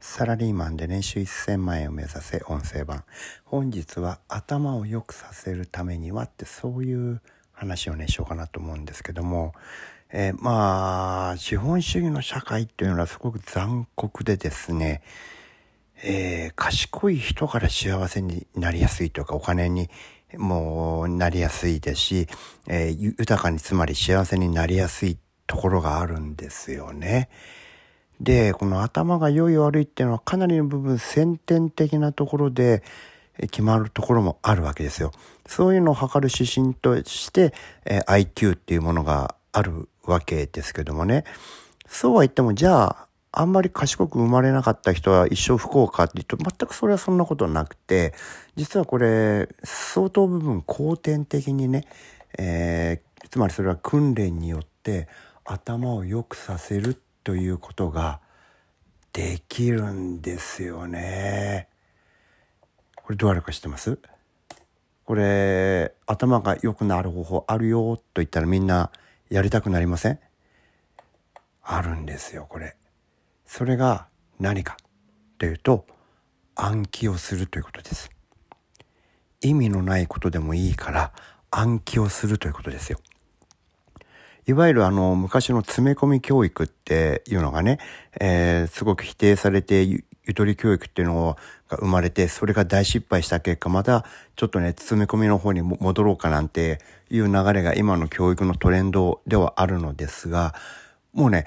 サラリーマンで年収1000万円を目指せ音声版。本日は頭を良くさせるためにはってそういう話をね、しようかなと思うんですけども、えー、まあ、資本主義の社会っていうのはすごく残酷でですね、えー、賢い人から幸せになりやすいというか、お金にもなりやすいですし、えー、豊かにつまり幸せになりやすいところがあるんですよね。で、この頭が良い悪いっていうのはかなりの部分先天的なところで決まるところもあるわけですよ。そういうのを測る指針として、え、IQ っていうものがあるわけですけどもね。そうは言っても、じゃあ、あんまり賢く生まれなかった人は一生不幸かって言うと、全くそれはそんなことなくて、実はこれ、相当部分後天的にね、えー、つまりそれは訓練によって頭を良くさせるということができるんですよね。これどうやるか知ってます？これ、頭が良くなる方法あるよと言ったらみんなやりたくなりません？あるんですよ、これ。それが何かというと暗記をするということです意味のないことでもいいから暗記をするということですよいわゆるあの昔の詰め込み教育っていうのがね、えー、すごく否定されてゆゆとり教育っていうのが生まれてそれが大失敗した結果またちょっとね詰め込みの方に戻ろうかなんていう流れが今の教育のトレンドではあるのですがもうね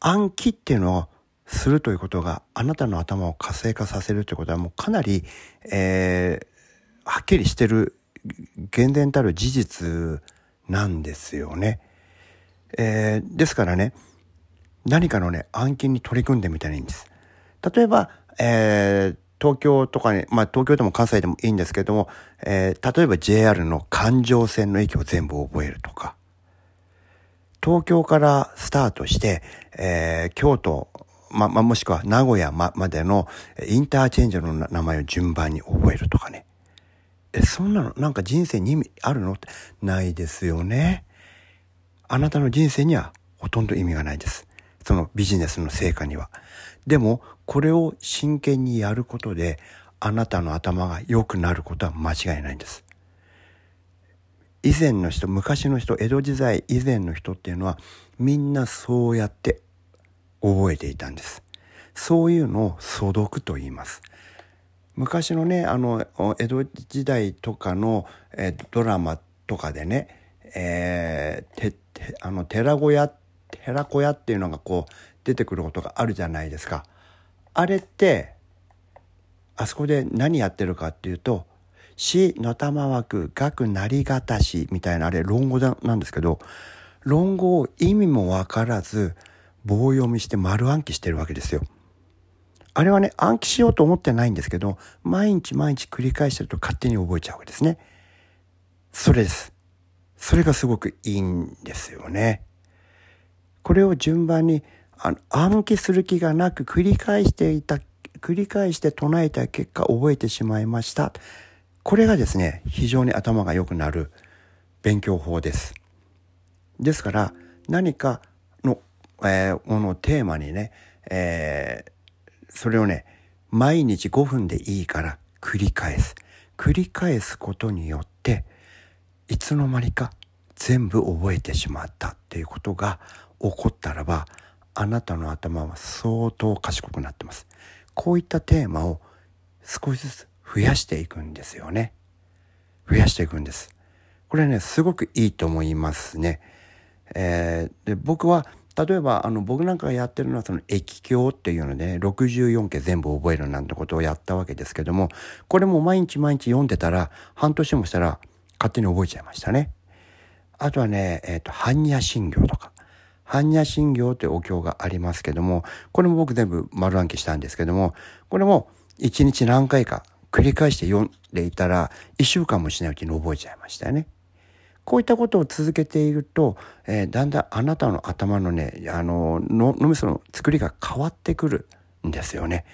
暗記っていうのはするということがあなたの頭を活性化させるということはもうかなり、えー、はっきりしてる厳然たる事実なんですよね。えー、ですからね何かのね暗記に取り組んでみたらいいんです。例えば、えー、東京とかに、まあ東京でも関西でもいいんですけども、えー、例えば JR の環状線の駅を全部覚えるとか、東京からスタートして、えー、京都ま、まもしくは名古屋ままでのインターチェンジの名前を順番に覚えるとかね。え、そんなのなんか人生に意味あるのってないですよね。あなたの人生にはほとんど意味がないです。そのビジネスの成果には。でも、これを真剣にやることで、あなたの頭が良くなることは間違いないんです。以前の人、昔の人、江戸時代以前の人っていうのは、みんなそうやって覚えていたんです。そういうのを素読と言います。昔のね、あの、江戸時代とかの、えドラマとかでね、えー、あの、寺子屋、寺子屋っていうのがこう出てくることがあるじゃないですか。あれって、あそこで何やってるかっていうと、死の玉枠、学なりがたしみたいなあれ論語なんですけど、論語を意味もわからず、棒読みして丸暗記してるわけですよ。あれはね、暗記しようと思ってないんですけど、毎日毎日繰り返してると勝手に覚えちゃうわけですね。それです。それがすごくいいんですよね。これを順番にあの暗記する気がなく繰り返していた、繰り返して唱えた結果覚えてしまいました。これがですね、非常に頭が良くなる勉強法です。ですから何かのえー、ものテーマにね、えー、それをね、毎日5分でいいから繰り返す。繰り返すことによって、いつの間にか全部覚えてしまったっていうことが起こったらば、あなたの頭は相当賢くなってます。こういったテーマを少しずつ増やしていくんですよね。増やしていくんです。これね、すごくいいと思いますね。えー、で僕は例えばあの僕なんかがやってるのはその液鏡っていうので、ね、64家全部覚えるなんてことをやったわけですけどもこれも毎日毎日読んでたら半年もしたら勝手に覚えちゃいましたね。あとはね、えっ、ー、と般若心経とか般若心経というお経がありますけどもこれも僕全部丸暗記したんですけどもこれも一日何回か繰り返して読んでいたら一週間もしないうちに覚えちゃいましたよね。こういったことを続けていると、えー、だんだんあなたの頭のね、あの、脳みその作りが変わってくるんですよね。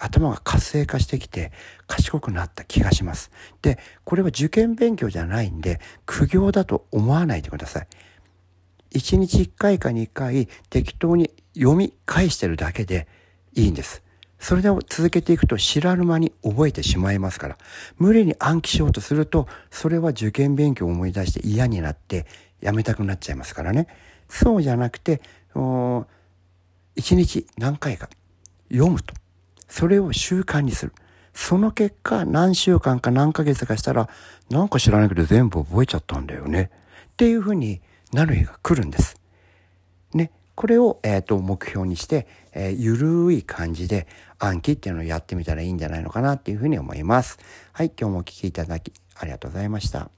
頭が活性化してきて賢くなった気がします。で、これは受験勉強じゃないんで、苦行だと思わないでください。1日1回か2回適当に読み返してるだけでいいんです。それで続けていくと知らぬ間に覚えてしまいますから、無理に暗記しようとすると、それは受験勉強を思い出して嫌になってやめたくなっちゃいますからね。そうじゃなくて、一日何回か読むと。それを習慣にする。その結果、何週間か何ヶ月かしたら、なんか知らないけど全部覚えちゃったんだよね。っていうふうになる日が来るんです。ね。これを、えっ、ー、と、目標にして、えー、ゆるい感じで暗記っていうのをやってみたらいいんじゃないのかなっていうふうに思います。はい、今日もお聴きいただきありがとうございました。